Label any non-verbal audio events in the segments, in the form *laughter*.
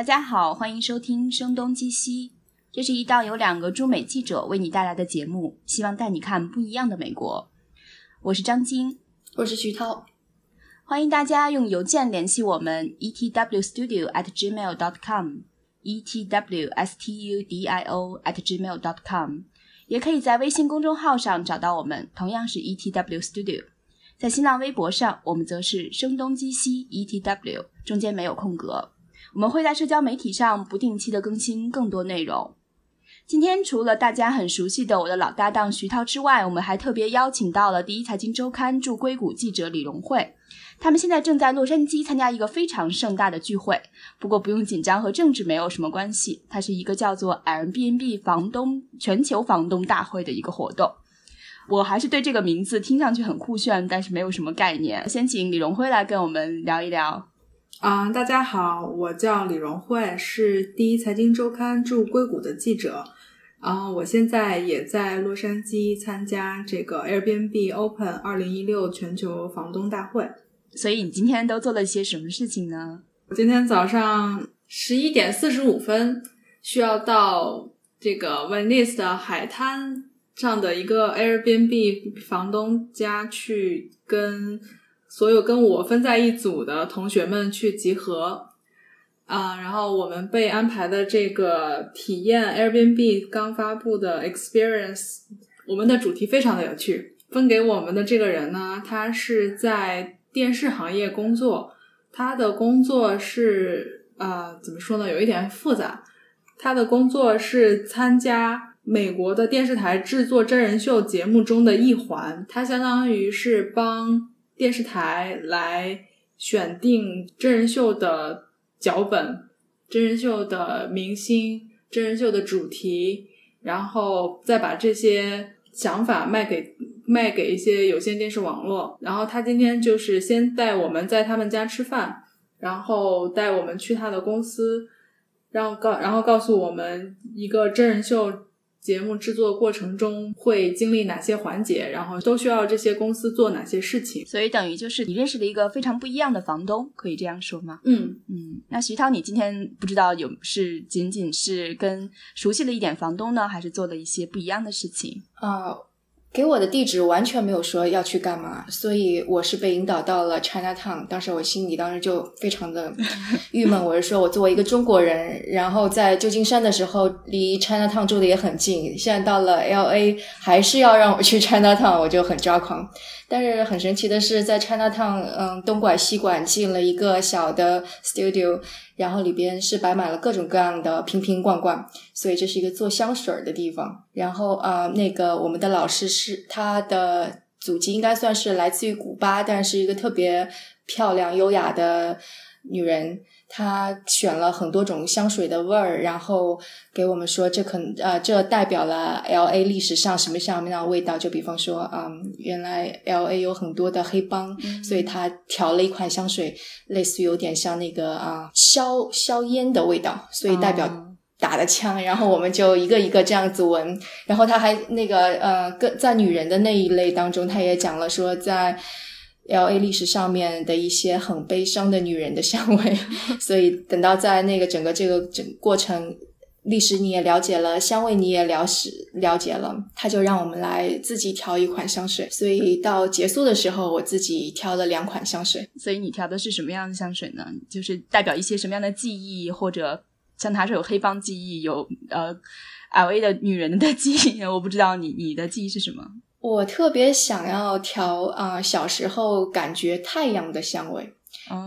大家好，欢迎收听《声东击西》，这是一档由两个驻美记者为你带来的节目，希望带你看不一样的美国。我是张晶，我是徐涛，欢迎大家用邮件联系我们 etwstudio at gmail dot com，etwstudio at gmail dot com，也可以在微信公众号上找到我们，同样是 etw studio。在新浪微博上，我们则是声东击西 etw，中间没有空格。我们会在社交媒体上不定期的更新更多内容。今天除了大家很熟悉的我的老搭档徐涛之外，我们还特别邀请到了第一财经周刊驻硅谷记者李荣慧。他们现在正在洛杉矶参加一个非常盛大的聚会，不过不用紧张，和政治没有什么关系。它是一个叫做 Airbnb 房东全球房东大会的一个活动。我还是对这个名字听上去很酷炫，但是没有什么概念。先请李荣辉来跟我们聊一聊。啊，大家好，我叫李荣慧，是第一财经周刊驻硅谷的记者。啊，我现在也在洛杉矶参加这个 Airbnb Open 二零一六全球房东大会。所以你今天都做了些什么事情呢？我今天早上十一点四十五分需要到这个 Venice 的海滩上的一个 Airbnb 房东家去跟。所有跟我分在一组的同学们去集合啊，然后我们被安排的这个体验 Airbnb 刚发布的 Experience，我们的主题非常的有趣。分给我们的这个人呢，他是在电视行业工作，他的工作是呃怎么说呢？有一点复杂。他的工作是参加美国的电视台制作真人秀节目中的一环，他相当于是帮。电视台来选定真人秀的脚本、真人秀的明星、真人秀的主题，然后再把这些想法卖给卖给一些有线电视网络。然后他今天就是先带我们在他们家吃饭，然后带我们去他的公司，让告然后告诉我们一个真人秀。节目制作过程中会经历哪些环节，然后都需要这些公司做哪些事情？所以等于就是你认识了一个非常不一样的房东，可以这样说吗？嗯嗯。那徐涛，你今天不知道有是仅仅是跟熟悉了一点房东呢，还是做了一些不一样的事情？啊。给我的地址完全没有说要去干嘛，所以我是被引导到了 China Town。当时我心里当时就非常的 *laughs* 郁闷，我是说我作为一个中国人，然后在旧金山的时候离 China Town 住的也很近，现在到了 L A 还是要让我去 China Town，我就很抓狂。但是很神奇的是，在 China Town，嗯，东拐西拐进了一个小的 studio，然后里边是摆满了各种各样的瓶瓶罐罐，所以这是一个做香水的地方。然后啊，那个我们的老师是他的祖籍应该算是来自于古巴，但是一个特别漂亮优雅的女人。他选了很多种香水的味儿，然后给我们说这可能呃，这代表了 L A 历史上什么什么样的味道。就比方说，嗯，原来 L A 有很多的黑帮，所以他调了一款香水，类似于有点像那个啊硝硝烟的味道，所以代表打的枪。然后我们就一个一个这样子闻，然后他还那个呃，跟在女人的那一类当中，他也讲了说在。L A 历史上面的一些很悲伤的女人的香味，*laughs* 所以等到在那个整个这个整过程历史你也了解了，香味你也了解了解了，他就让我们来自己调一款香水。所以到结束的时候，我自己挑了两款香水。所以你调的是什么样的香水呢？就是代表一些什么样的记忆，或者像他是有黑帮记忆，有呃 L A 的女人的记忆。我不知道你你的记忆是什么。我特别想要调啊，小时候感觉太阳的香味。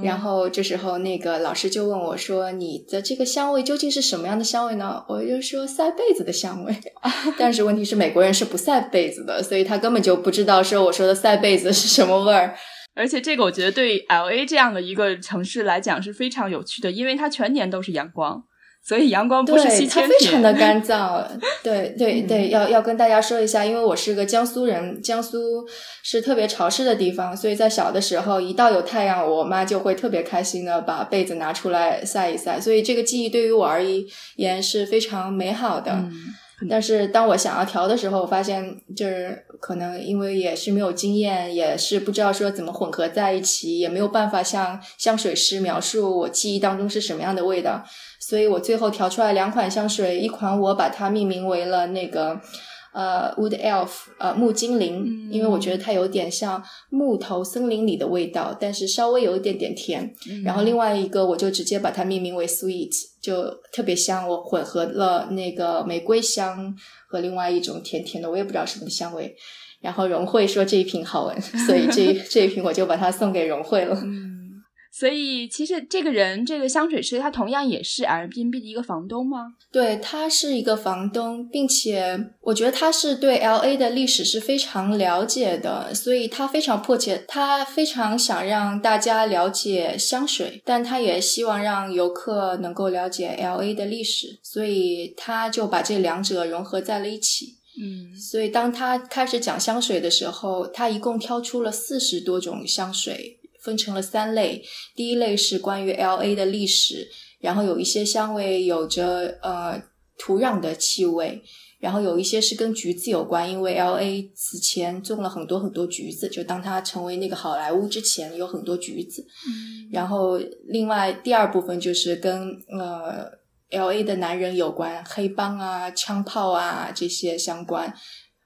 然后这时候那个老师就问我说：“你的这个香味究竟是什么样的香味呢？”我就说：“晒被子的香味。*laughs* ”但是问题是美国人是不晒被子的，所以他根本就不知道说我说的晒被子是什么味儿。而且这个我觉得对 L A 这样的一个城市来讲是非常有趣的，因为它全年都是阳光。所以阳光不是稀缺它非常的干燥。*laughs* 对对对，要要跟大家说一下，因为我是个江苏人，江苏是特别潮湿的地方，所以在小的时候，一到有太阳，我妈就会特别开心的把被子拿出来晒一晒。所以这个记忆对于我而言是非常美好的。但是当我想要调的时候，我发现就是可能因为也是没有经验，也是不知道说怎么混合在一起，也没有办法向香水师描述我记忆当中是什么样的味道，所以我最后调出来两款香水，一款我把它命名为了那个。呃，Wood Elf，呃，木精灵，因为我觉得它有点像木头森林里的味道，但是稍微有一点点甜。然后另外一个，我就直接把它命名为 Sweet，就特别香。我混合了那个玫瑰香和另外一种甜甜的，我也不知道什么香味。然后荣慧说这一瓶好闻，*laughs* 所以这这一瓶我就把它送给荣慧了。所以，其实这个人，这个香水师，他同样也是 Airbnb 的一个房东吗？对，他是一个房东，并且我觉得他是对 LA 的历史是非常了解的，所以他非常迫切，他非常想让大家了解香水，但他也希望让游客能够了解 LA 的历史，所以他就把这两者融合在了一起。嗯，所以当他开始讲香水的时候，他一共挑出了四十多种香水。分成了三类，第一类是关于 L A 的历史，然后有一些香味有着呃土壤的气味，然后有一些是跟橘子有关，因为 L A 此前种了很多很多橘子，就当它成为那个好莱坞之前有很多橘子。嗯，然后另外第二部分就是跟呃 L A 的男人有关，黑帮啊、枪炮啊这些相关。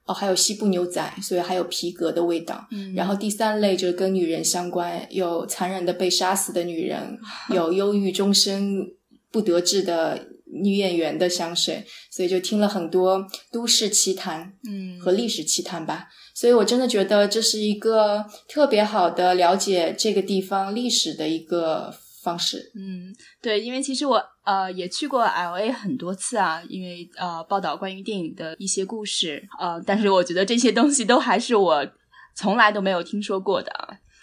哦，还有西部牛仔，所以还有皮革的味道。嗯，然后第三类就是跟女人相关，有残忍的被杀死的女人，有忧郁终身不得志的女演员的香水，所以就听了很多都市奇谈，嗯，和历史奇谈吧。所以我真的觉得这是一个特别好的了解这个地方历史的一个。方式，嗯，对，因为其实我呃也去过 L A 很多次啊，因为呃报道关于电影的一些故事，呃，但是我觉得这些东西都还是我从来都没有听说过的，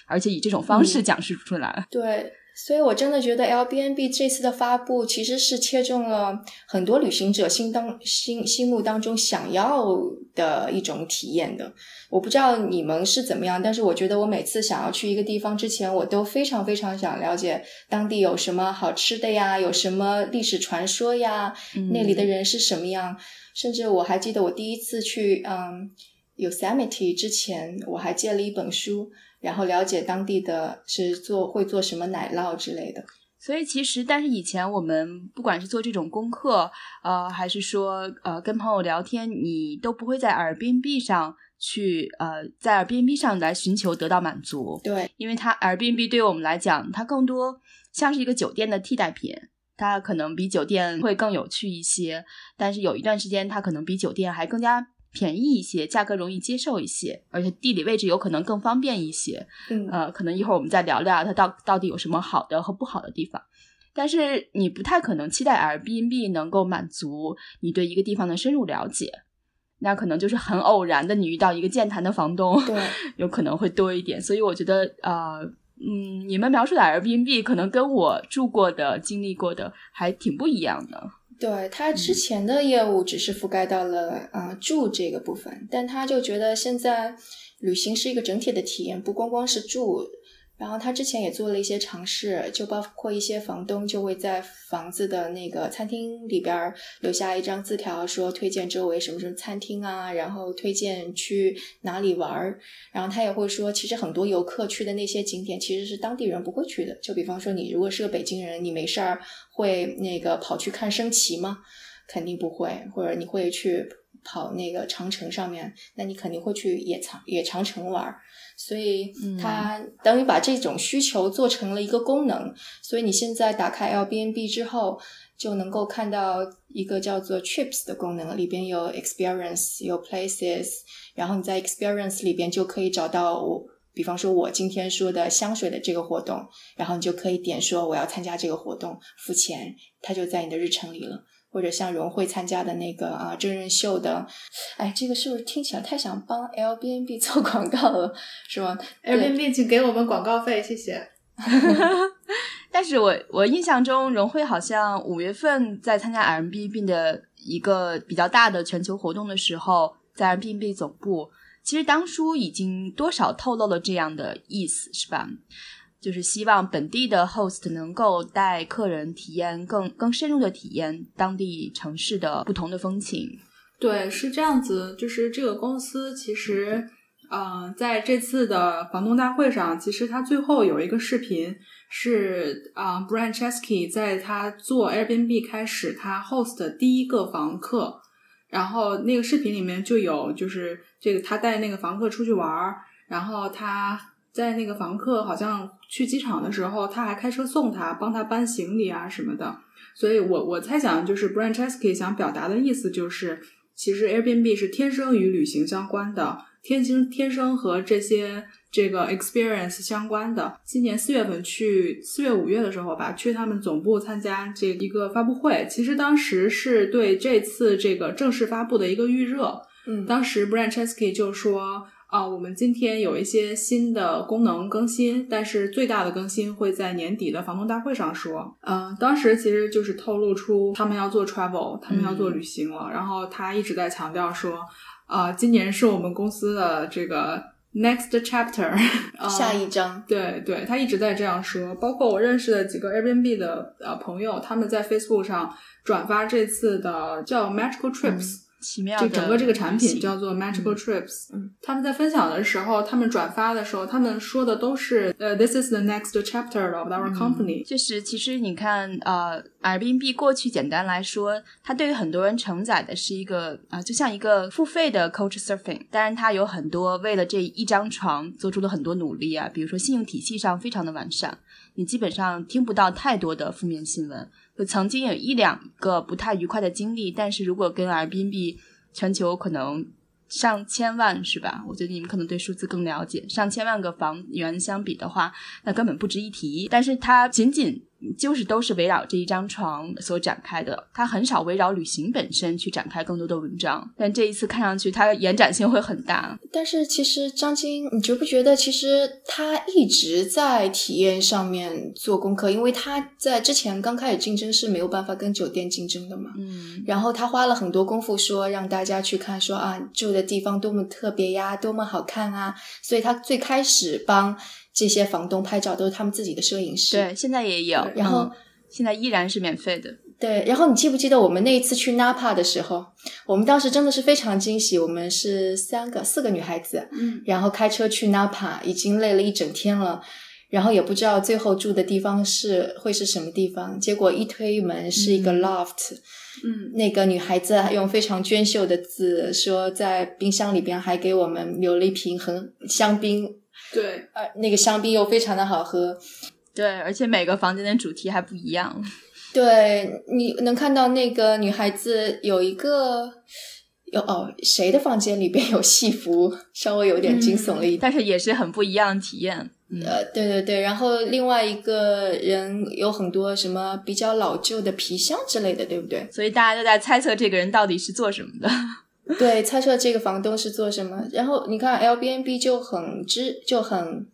而且以这种方式讲述出来，对。所以，我真的觉得 L B N B 这次的发布其实是切中了很多旅行者心当心心目当中想要的一种体验的。我不知道你们是怎么样，但是我觉得我每次想要去一个地方之前，我都非常非常想了解当地有什么好吃的呀，有什么历史传说呀，那里的人是什么样。甚至我还记得我第一次去嗯 Yosemite 之前，我还借了一本书。然后了解当地的是做会做什么奶酪之类的，所以其实，但是以前我们不管是做这种功课，呃，还是说呃跟朋友聊天，你都不会在 Airbnb 上去呃在 Airbnb 上来寻求得到满足，对，因为它 Airbnb 对于我们来讲，它更多像是一个酒店的替代品，它可能比酒店会更有趣一些，但是有一段时间，它可能比酒店还更加。便宜一些，价格容易接受一些，而且地理位置有可能更方便一些。嗯，呃，可能一会儿我们再聊聊它到到底有什么好的和不好的地方。但是你不太可能期待 Airbnb 能够满足你对一个地方的深入了解，那可能就是很偶然的，你遇到一个健谈的房东，对，*laughs* 有可能会多一点。所以我觉得，呃，嗯，你们描述的 Airbnb 可能跟我住过的、经历过的还挺不一样的。对他之前的业务只是覆盖到了啊住这个部分，但他就觉得现在旅行是一个整体的体验，不光光是住。然后他之前也做了一些尝试，就包括一些房东就会在房子的那个餐厅里边留下一张字条，说推荐周围什么什么餐厅啊，然后推荐去哪里玩儿。然后他也会说，其实很多游客去的那些景点其实是当地人不会去的。就比方说，你如果是个北京人，你没事儿会那个跑去看升旗吗？肯定不会。或者你会去跑那个长城上面，那你肯定会去野长野长城玩儿。所以，它等于把这种需求做成了一个功能。所以你现在打开 L B N B 之后，就能够看到一个叫做 Trips 的功能，里边有 Experience，有 Places，然后你在 Experience 里边就可以找到我，比方说我今天说的香水的这个活动，然后你就可以点说我要参加这个活动，付钱，它就在你的日程里了。或者像荣慧参加的那个啊真人秀的，哎，这个是不是听起来太想帮 L B N B 做广告了，是吗？L B N B 请给我们广告费，谢谢。*laughs* 但是我我印象中，荣慧好像五月份在参加 M B B 的一个比较大的全球活动的时候，在 mbnb 总部，其实当初已经多少透露了这样的意思，是吧？就是希望本地的 host 能够带客人体验更更深入的体验当地城市的不同的风情。对，是这样子，就是这个公司其实，嗯、在这次的房东大会上，其实他最后有一个视频是啊、b r a n Chesky 在他做 Airbnb 开始他 host 的第一个房客，然后那个视频里面就有就是这个他带那个房客出去玩儿，然后他在那个房客好像去机场的时候，他还开车送他，帮他搬行李啊什么的。所以我我猜想，就是 Brian Chesky 想表达的意思就是，其实 Airbnb 是天生与旅行相关的，天生天生和这些这个 experience 相关的。今年四月份去四月五月的时候吧，去他们总部参加这一个发布会，其实当时是对这次这个正式发布的一个预热。嗯，当时 Brian Chesky 就说啊，我们今天有一些新的功能更新，但是最大的更新会在年底的房东大会上说。嗯、当时其实就是透露出他们要做 travel，他们要做旅行了。然后他一直在强调说，啊，今年是我们公司的这个 next chapter，啊 *laughs* 下一章，对对，他一直在这样说。包括我认识的几个 Airbnb 的呃朋友，他们在 Facebook 上转发这次的叫 Magical Trips，、奇妙的这整个这个产品叫做 Magical Trips。嗯他们在分享的时候，他们转发的时候，他们说的都是呃，This is the next chapter of our company。就是其实你看，呃，Airbnb 过去简单来说，它对于很多人承载的是一个啊、就像一个付费的 Coach Surfing。当然，它有很多为了这一张床做出了很多努力啊，比如说信用体系上非常的完善，你基本上听不到太多的负面新闻。就曾经有一两个不太愉快的经历，但是如果跟 Airbnb 全球可能上千万是吧？我觉得你们可能对数字更了解。上千万个房源相比的话，那根本不值一提。但是它仅仅就是都是围绕这一张床所展开的，它很少围绕旅行本身去展开更多的文章。但这一次看上去，它延展性会很大。但是其实张晶，你觉不觉得其实他一直在体验上面做功课？因为他在之前刚开始竞争是没有办法跟酒店竞争的嘛。嗯，然后他花了很多功夫说让大家去看说啊住的地方多么特别呀，多么好看啊，所以他最开始帮这些房东拍照都是他们自己的摄影师。对，现在也有，然后嗯现在依然是免费的。对，然后你记不记得我们那一次去 Napa 的时候，我们当时真的是非常惊喜，我们是三个四个女孩子，嗯，然后开车去 Napa，已经累了一整天了，然后也不知道最后住的地方是会是什么地方，结果一推门是一个嗯 loft，、嗯，那个女孩子用非常娟秀的字说，在冰箱里边还给我们留了一瓶很香槟，对，呃，那个香槟又非常的好喝，对，而且每个房间的主题还不一样。对，你能看到那个女孩子有一个有哦，谁的房间里边有戏服，稍微有点惊悚了一点。但是也是很不一样的体验。嗯，呃，对对对，然后另外一个人有很多什么比较老旧的皮箱之类的，对不对？所以大家都在猜测这个人到底是做什么的。*laughs* 对，猜测这个房东是做什么。然后你看 Airbnb 就很支就很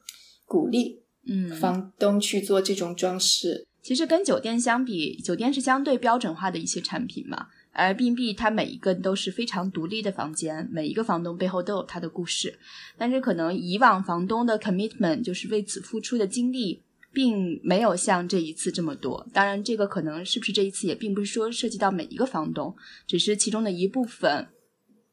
鼓励嗯，房东去做这种装饰。其实跟酒店相比，酒店是相对标准化的一些产品嘛。而 Airbnb 它每一个都是非常独立的房间，每一个房东背后都有他的故事。但是可能以往房东的 commitment 就是为此付出的精力，并没有像这一次这么多。当然，这个可能是不是这一次也并不是说涉及到每一个房东，只是其中的一部分。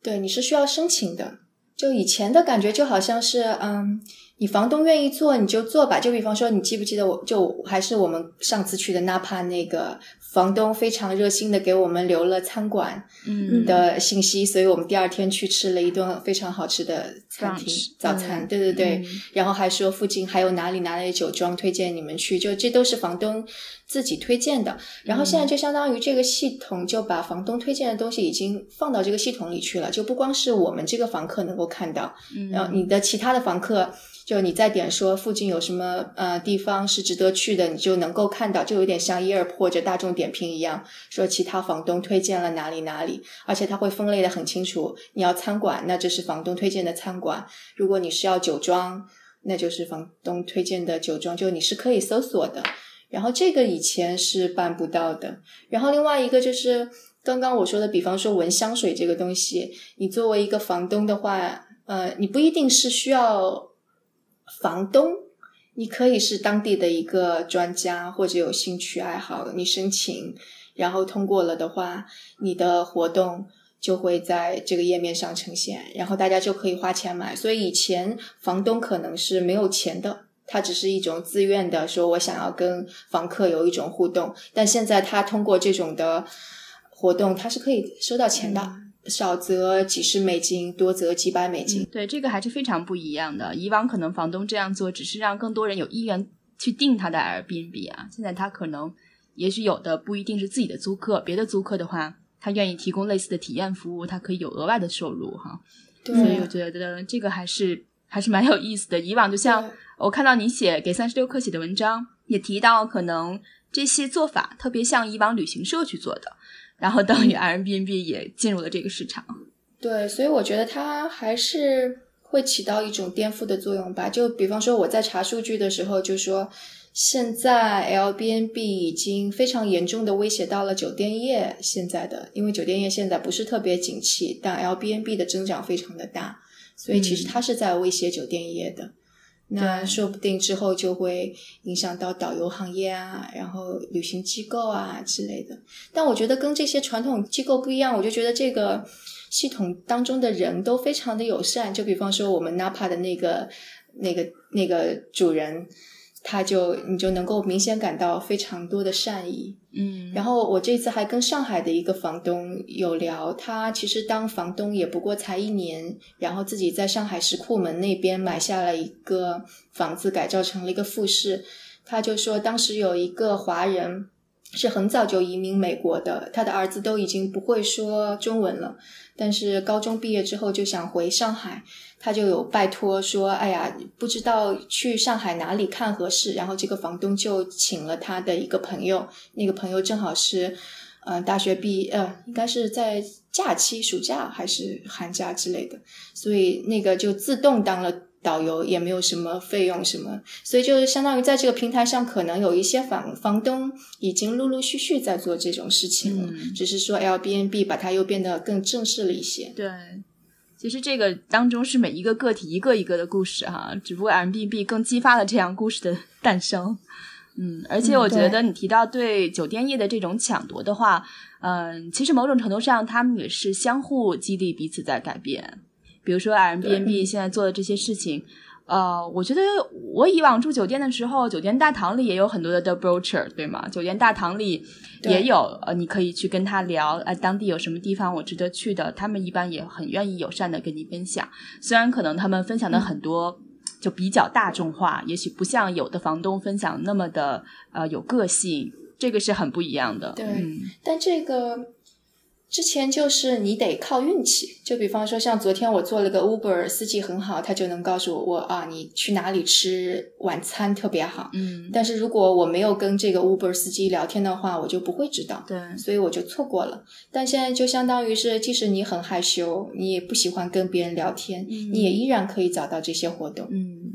对，你是需要申请的。就以前的感觉就好像是，嗯，你房东愿意做你就做吧。就比方说，你记不记得我就还是我们上次去的纳帕那个房东非常热心的给我们留了餐馆嗯的信息，所以我们第二天去吃了一顿非常好吃的餐厅早餐。嗯对对对，嗯然后还说附近还有哪里哪里酒庄推荐你们去，就这都是房东自己推荐的。然后现在就相当于这个系统就把房东推荐的东西已经放到这个系统里去了，就不光是我们这个房客能够看到，嗯然后你的其他的房客。就你再点说附近有什么呃地方是值得去的，你就能够看到，就有点像 Yelp 或者大众点评一样，说其他房东推荐了哪里哪里，而且它会分类的很清楚。你要餐馆，那这是房东推荐的餐馆；如果你是要酒庄，那就是房东推荐的酒庄，就你是可以搜索的。然后这个以前是办不到的。然后另外一个就是刚刚我说的，比方说闻香水这个东西，你作为一个房东的话，呃，你不一定是需要房东，你可以是当地的一个专家或者有兴趣爱好，你申请，然后通过了的话，你的活动就会在这个页面上呈现，然后大家就可以花钱买。所以以前房东可能是没有钱的，他只是一种自愿的说，我想要跟房客有一种互动。但现在他通过这种的活动，他是可以收到钱的，少则几十美金，多则几百美金。对，这个还是非常不一样的。以往可能房东这样做，只是让更多人有意愿去订他的 Airbnb 啊。现在他可能，也许有的不一定是自己的租客，别的租客的话。他愿意提供类似的体验服务，他可以有额外的收入哈，所以我觉得这个还是还是蛮有意思的。以往就像我看到你写给三十六氪写的文章，也提到可能这些做法特别像以往旅行社去做的，然后等于 Airbnb 也进入了这个市场。对，所以我觉得它还是会起到一种颠覆的作用吧。就比方说我在查数据的时候就说。现在 l b n b 已经非常严重的威胁到了酒店业。现在的，因为酒店业现在不是特别景气，但 l b n b 的增长非常的大，所以其实它是在威胁酒店业的。那说不定之后就会影响到导游行业啊，然后旅行机构啊之类的。但我觉得跟这些传统机构不一样，我就觉得这个系统当中的人都非常的友善。就比方说我们 Napa 的那个、那个、那个主人。他就你就能够明显感到非常多的善意，嗯。然后我这次还跟上海的一个房东有聊，他其实当房东也不过才一年，然后自己在上海石库门那边买下了一个房子，改造成了一个复式。他就说，当时有一个华人是很早就移民美国的，他的儿子都已经不会说中文了，但是高中毕业之后就想回上海。他就有拜托说：“哎呀，不知道去上海哪里看合适。”然后这个房东就请了他的一个朋友，那个朋友正好是，呃，大学毕业呃，应该是在假期、暑假还是寒假之类的，所以那个就自动当了导游，也没有什么费用什么，所以就是相当于在这个平台上，可能有一些房房东已经陆陆续续在做这种事情了，只是说 L B N B 把它又变得更正式了一些。对。其实这个当中是每一个个体一个一个的故事哈，只不过 M B B 更激发了这样故事的诞生。嗯，而且我觉得你提到对酒店业的这种抢夺的话，嗯，其实某种程度上他们也是相互激励彼此在改变。比如说 M B N B 现在做的这些事情。呃，我觉得我以往住酒店的时候，酒店大堂里也有很多的 the brocher，对吗？酒店大堂里也有，呃，你可以去跟他聊，呃，当地有什么地方我值得去的，他们一般也很愿意友善的跟你分享。虽然可能他们分享的很多就比较大众化，也许不像有的房东分享那么的呃有个性，这个是很不一样的。对，但这个。之前就是你得靠运气，就比方说像昨天我做了个 Uber，司机很好，他就能告诉我我啊，你去哪里吃晚餐特别好。嗯，但是如果我没有跟这个 Uber 司机聊天的话，我就不会知道。对，所以我就错过了。但现在就相当于是，即使你很害羞，你也不喜欢跟别人聊天，你也依然可以找到这些活动。嗯，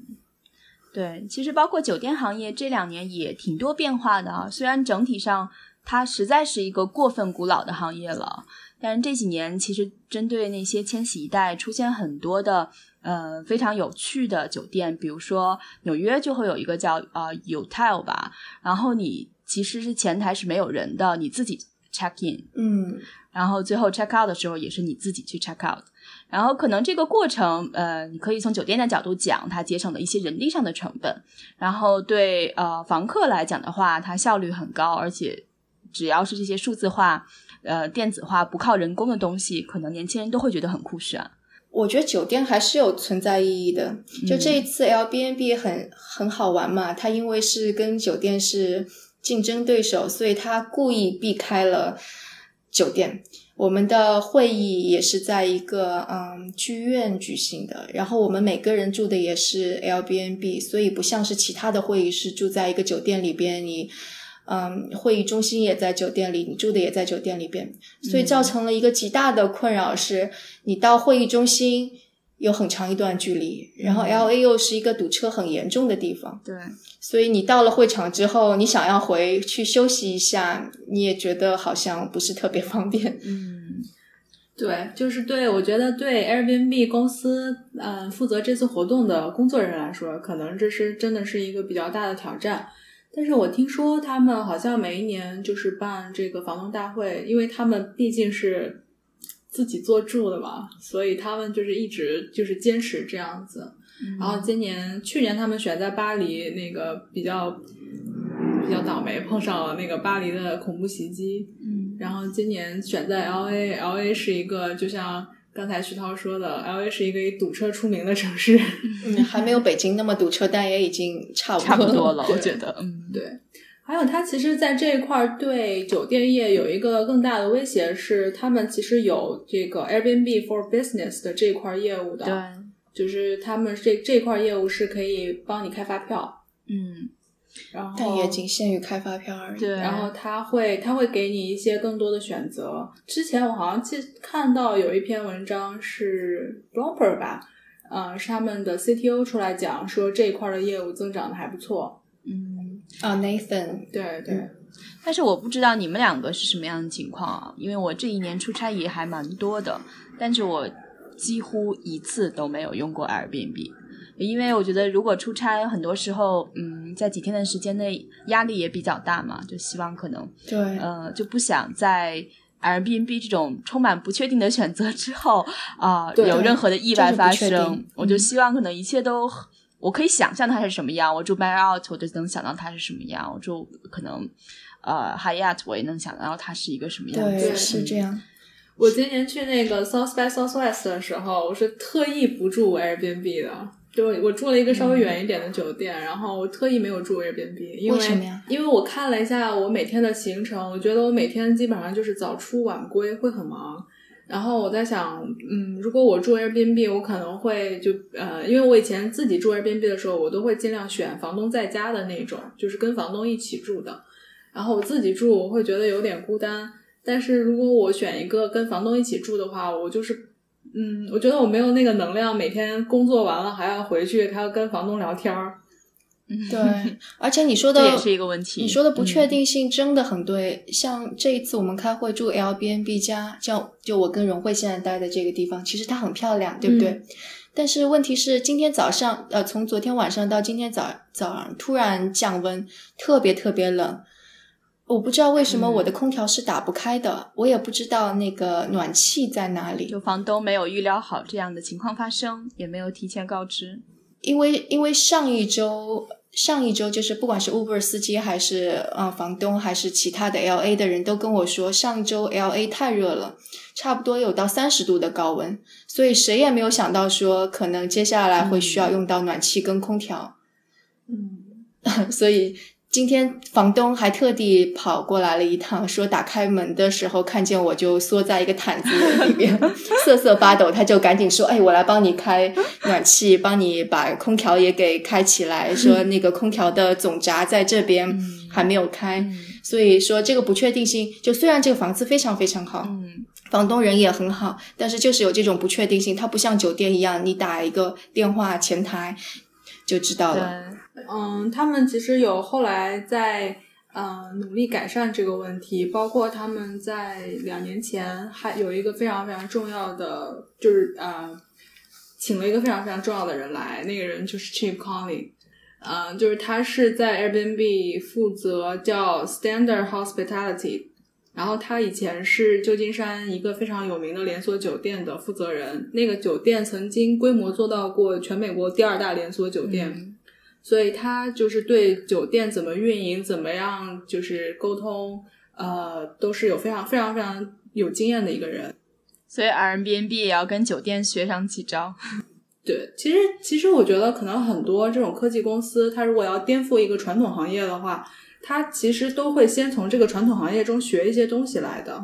对，其实包括酒店行业这两年也挺多变化的啊，虽然整体上。它实在是一个过分古老的行业了，但是这几年其实针对那些千禧一代出现很多的呃非常有趣的酒店，比如说纽约就会有一个叫呃 Utel 吧，然后你其实是前台是没有人的，你自己 check in，嗯，然后最后 check out 的时候也是你自己去 check out，然后可能这个过程呃你可以从酒店的角度讲，它节省了一些人力上的成本，然后对呃房客来讲的话，它效率很高，而且。只要是这些数字化、呃电子化、不靠人工的东西，可能年轻人都会觉得很酷炫。我觉得酒店还是有存在意义的。就这一次 L B N B 很很好玩嘛，它因为是跟酒店是竞争对手，所以它故意避开了酒店。我们的会议也是在一个嗯剧院举行的，然后我们每个人住的也是 L B N B，所以不像是其他的会议是住在一个酒店里边你。嗯，会议中心也在酒店里，你住的也在酒店里边，所以造成了一个极大的困扰，是你到会议中心有很长一段距离，然后 L A 又是一个堵车很严重的地方，对，所以你到了会场之后，你想要回去休息一下，你也觉得好像不是特别方便。嗯，*laughs* 对，就是对我觉得对 Airbnb 公司嗯负责这次活动的工作人员来说，可能这是真的是一个比较大的挑战。但是我听说他们好像每一年就是办这个房东大会，因为他们毕竟是自己做住的嘛，所以他们就是一直就是坚持这样子。然后今年去年他们选在巴黎，那个比较比较倒霉，碰上了那个巴黎的恐怖袭击。嗯然后今年选在 L A，L A 是一个就像刚才徐涛说的，L A 是一个以堵车出名的城市。嗯，还没有北京那么堵车，但也已经差不差不多了。*laughs* 我觉得，嗯，对，还有它其实在这一块儿对酒店业有一个更大的威胁是，他们其实有这个 Airbnb for Business 的这一块业务的，对，就是他们这这块业务是可以帮你开发票，嗯，然后但也仅限于开发票而已。对，然后他会他会给你一些更多的选择。之前我好像记看到有一篇文章是 Bloomberg 吧，嗯、是他们的 CTO 出来讲说这一块的业务增长的还不错。嗯，啊，Nathan，对对，但是我不知道你们两个是什么样的情况啊，因为我这一年出差也还蛮多的，但是我几乎一次都没有用过 Airbnb。因为我觉得，如果出差，很多时候，嗯，在几天的时间内，压力也比较大嘛，就希望可能对，呃，就不想在 Airbnb 这种充满不确定的选择之后啊、对有任何的意外发生。我就嗯希望可能一切都，我可以想象它是什么样。我住 Marriott，我就能想到它是什么样；我住可能呃 Hyatt，我也能想到它是一个什么样子。对，是这样。我今年去那个 South by Southwest 的时候，我是特意不住 Airbnb 的。就我住了一个稍微远一点的酒店，然后我特意没有住 Airbnb，因为什么呀因为我看了一下我每天的行程，我觉得我每天基本上就是早出晚归，会很忙。然后我在想，嗯，如果我住 Airbnb，我可能会就呃，因为我以前自己住 Airbnb 的时候，我都会尽量选房东在家的那种，就是跟房东一起住的。然后我自己住，我会觉得有点孤单。但是如果我选一个跟房东一起住的话，我就是，嗯，我觉得我没有那个能量，每天工作完了还要回去，还要跟房东聊天儿。对，*laughs* 而且你说的这也是一个问题。你说的不确嗯定性真的很对，像这一次我们开会住 Airbnb 家，像就我跟荣慧现在待的这个地方，其实它很漂亮，对不对？嗯但是问题是，今天早上，呃，从昨天晚上到今天早早上突然降温，特别特别冷。我不知道为什么嗯我的空调是打不开的，我也不知道那个暖气在哪里。就房东没有预料好这样的情况发生，也没有提前告知。因为因为上一周上一周就是不管是 Uber 司机还是呃房东还是其他的 LA 的人都跟我说，上周 LA 太热了，差不多有到三十度的高温，所以谁也没有想到说可能接下来会需要用到暖气跟空调，嗯，*laughs* 所以。今天房东还特地跑过来了一趟，说打开门的时候看见我就缩在一个毯子里边，*laughs* 瑟瑟发抖，他就赶紧说：“哎，我来帮你开暖气，帮你把空调也给开起来。”说那个空调的总闸在这边还没有开，嗯所以说这个不确定性，就虽然这个房子非常非常好，嗯房东人也很好，但是就是有这种不确定性，它不像酒店一样，你打一个电话前台就知道了。嗯，他们其实有后来在嗯、呃努力改善这个问题，包括他们在两年前还有一个非常非常重要的，就是呃，请了一个非常非常重要的人来，那个人就是 Chip Conley，嗯、就是他是在 Airbnb 负责叫 Standard Hospitality。然后他以前是旧金山一个非常有名的连锁酒店的负责人，那个酒店曾经规模做到过全美国第二大连锁酒店，所以他就是对酒店怎么运营、怎么样就是沟通，呃，都是有非常非常非常有经验的一个人。所以 Airbnb 也要跟酒店学上几招。*laughs* 对，其实其实我觉得可能很多这种科技公司，它如果要颠覆一个传统行业的话，它其实都会先从这个传统行业中学一些东西来的。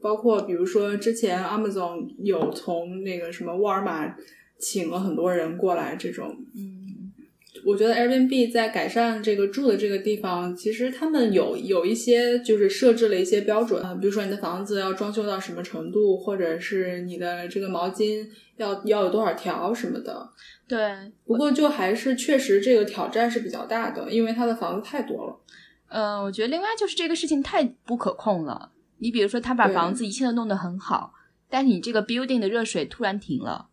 包括比如说之前 Amazon 有从那个什么沃尔玛请了很多人过来，这种嗯我觉得 Airbnb 在改善这个住的这个地方，其实他们有有一些就是设置了一些标准啊，比如说你的房子要装修到什么程度，或者是你的这个毛巾要要有多少条什么的。对，不过就还是确实这个挑战是比较大的，因为他的房子太多了。呃，我觉得另外就是这个事情太不可控了。你比如说，他把房子一切都弄得很好，但是你这个 building 的热水突然停了，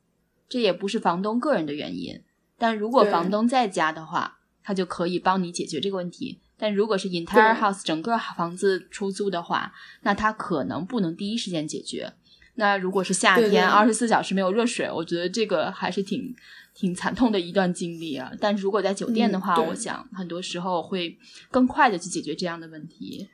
这也不是房东个人的原因。但如果房东在家的话，他就可以帮你解决这个问题。但如果是 entire house 整个房子出租的话，那他可能不能第一时间解决。那如果是夏天，二十四小时没有热水，我觉得这个还是挺挺惨痛的一段经历啊。但如果在酒店的话，嗯我想很多时候会更快的去解决这样的问题。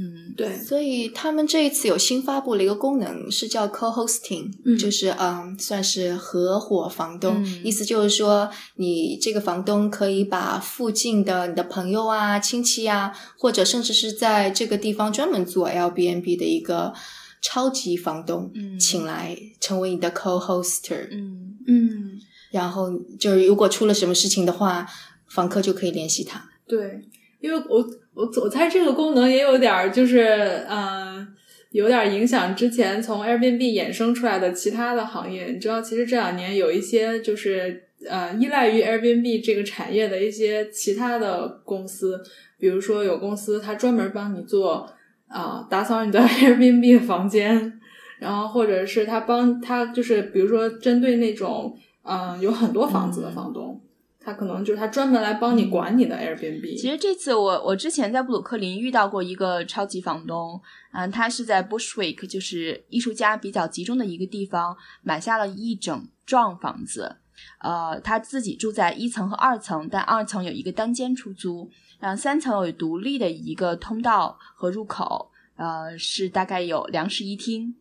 嗯，对，所以他们这一次有新发布了一个功能，是叫 co-hosting，、嗯。就是嗯，算是合伙房东，嗯。意思就是说，你这个房东可以把附近的你的朋友啊、亲戚啊，或者甚至是在这个地方专门做 Airbnb 的一个超级房东，嗯。请来成为你的 co-hoster，、嗯。嗯，然后就是如果出了什么事情的话，房客就可以联系他。对，因为我我我猜这个功能也有点就是嗯。呃有点影响之前从 Airbnb 衍生出来的其他的行业，你知道，其实这两年有一些就是呃依赖于 Airbnb 这个产业的一些其他的公司，比如说有公司它专门帮你做啊、打扫你的 *laughs* Airbnb 房间，然后或者是他帮他就是比如说针对那种嗯、呃有很多房子的房东，他可能就是他专门来帮你管你的 Airbnb。其实这次我我之前在布鲁克林遇到过一个超级房东，嗯，他是在 Bushwick，就是艺术家比较集中的一个地方，买下了一整幢房子。呃，他自己住在一层和二层，但二层有一个单间出租，然后三层有独立的一个通道和入口，呃，是大概有两室一厅，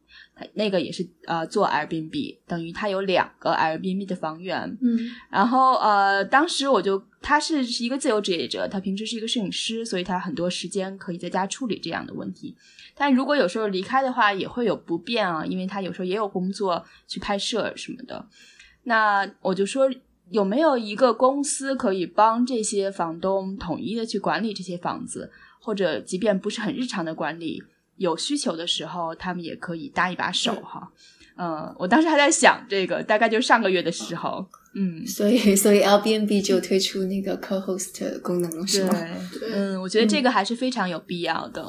那个也是呃做 Airbnb，等于他有两个 Airbnb 的房源。嗯然后呃，当时我就他是是一个自由职业者，他平时是一个摄影师，所以他很多时间可以在家处理这样的问题。但如果有时候离开的话，也会有不便啊，因为他有时候也有工作去拍摄什么的。那我就说，有没有一个公司可以帮这些房东统一的去管理这些房子，或者即便不是很日常的管理，有需求的时候，他们也可以搭一把手哈。嗯，我当时还在想这个，大概就上个月的时候，嗯，所以，所以 Airbnb 就推出那个 co-host 功能了，是吗？对嗯，我觉得这个还是非常有必要的。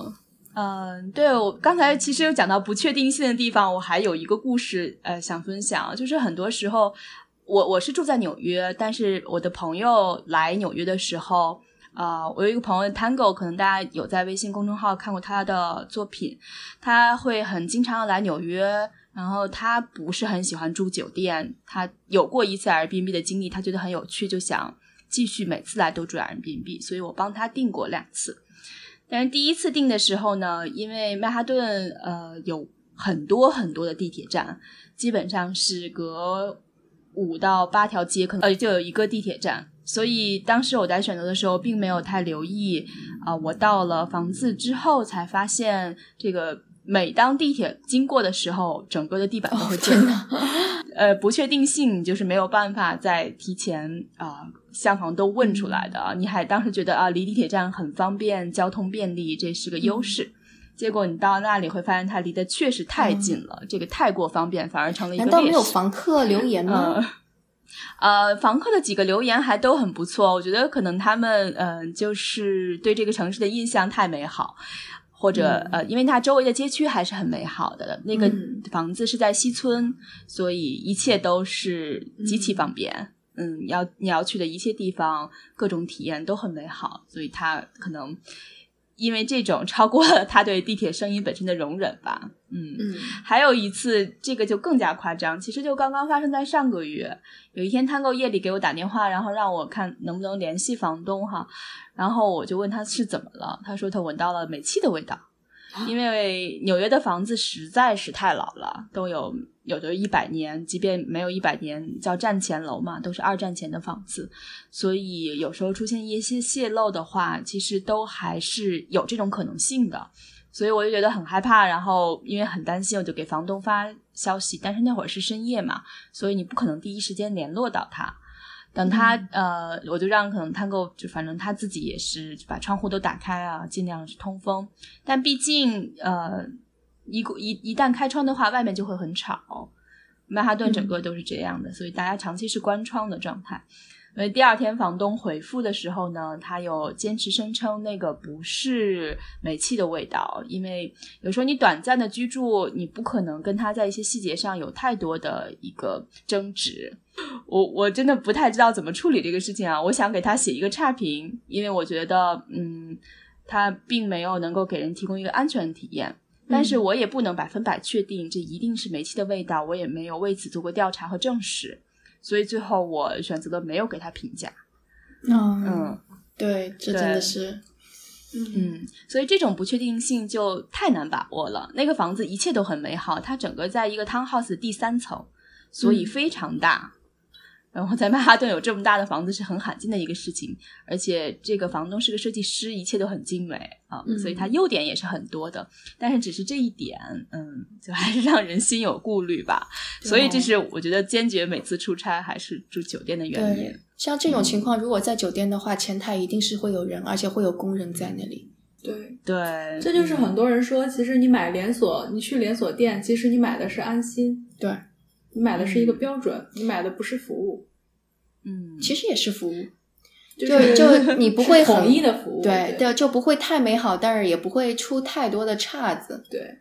嗯，对我刚才其实有讲到不确定性的地方，我还有一个故事呃想分享，就是很多时候我我是住在纽约，但是我的朋友来纽约的时候。啊、我有一个朋友 Tango，可能大家有在微信公众号看过他的作品，他会很经常来纽约，然后他不是很喜欢住酒店，他有过一次 Airbnb 的经历，他觉得很有趣，就想继续每次来都住 Airbnb，所以我帮他订过两次。但是第一次订的时候呢，因为曼哈顿呃有很多很多的地铁站，基本上是隔五到八条街，可能呃就有一个地铁站，所以当时我在选择的时候，并没有太留意啊、我到了房子之后，才发现这个每当地铁经过的时候，整个的地板都会震。呃，不确定性就是没有办法在提前啊、向房东问出来的。你还当时觉得啊，离地铁站很方便，交通便利，这是个优势。结果你到那里会发现，它离得确实太近了，这个太过方便，反而成了一个难道没有房客留言吗？呃呃，房客的几个留言还都很不错，我觉得可能他们嗯、呃就是对这个城市的印象太美好，或者、呃，因为它周围的街区还是很美好的。那个嗯房子是在西村，所以一切都是极其方便。嗯，要你要去的一切地方，各种体验都很美好，所以他可能因为这种超过了他对地铁声音本身的容忍吧。嗯，嗯还有一次，这个就更加夸张，其实就刚刚发生在上个月。有一天，摊购夜里给我打电话，然后让我看能不能联系房东哈。然后我就问他是怎么了，他说他闻到了煤气的味道，因为纽约的房子实在是太老了，都有有的一百年，即便没有一百年叫战前楼嘛，都是二战前的房子，所以有时候出现一些泄漏的话，其实都还是有这种可能性的。所以我就觉得很害怕，然后因为很担心，我就给房东发消息。但是那会儿是深夜嘛，所以你不可能第一时间联络到他。等他、呃，我就让可能探购，就反正他自己也是把窗户都打开啊，尽量是通风。但毕竟呃，一一一旦开窗的话，外面就会很吵。曼哈顿整个都是这样的，所以大家长期是关窗的状态。所以第二天房东回复的时候呢，他有坚持声称那个不是煤气的味道，因为有时候你短暂的居住，你不可能跟他在一些细节上有太多的一个争执。我我真的不太知道怎么处理这个事情啊！我想给他写一个差评，因为我觉得，嗯，他并没有能够给人提供一个安全体验。但是我也不能百分百确定这一定是煤气的味道，我也没有为此做过调查和证实，所以最后我选择了没有给他评价。嗯嗯对，这真的是，嗯，所以这种不确定性就太难把握了。那个房子一切都很美好，它整个在一个 townhouse 的第三层，所以非常大。然后在曼哈顿有这么大的房子是很罕见的一个事情，而且这个房东是个设计师，一切都很精美啊，嗯所以它优点也是很多的。但是只是这一点，嗯，就还是让人心有顾虑吧。所以这是我觉得坚决每次出差还是住酒店的原因。，像这种情况，如果在酒店的话，前台一定是会有人，而且会有工人在那里。对，对，这就是嗯很多人说，其实你买连锁，你去连锁店，其实你买的是安心，对，你买的是一个嗯。标准，你买的不是服务，嗯，其实也是服务，就就是就 *laughs* 你不会统一的服务，对对。就不会太美好，但是也不会出太多的岔子。对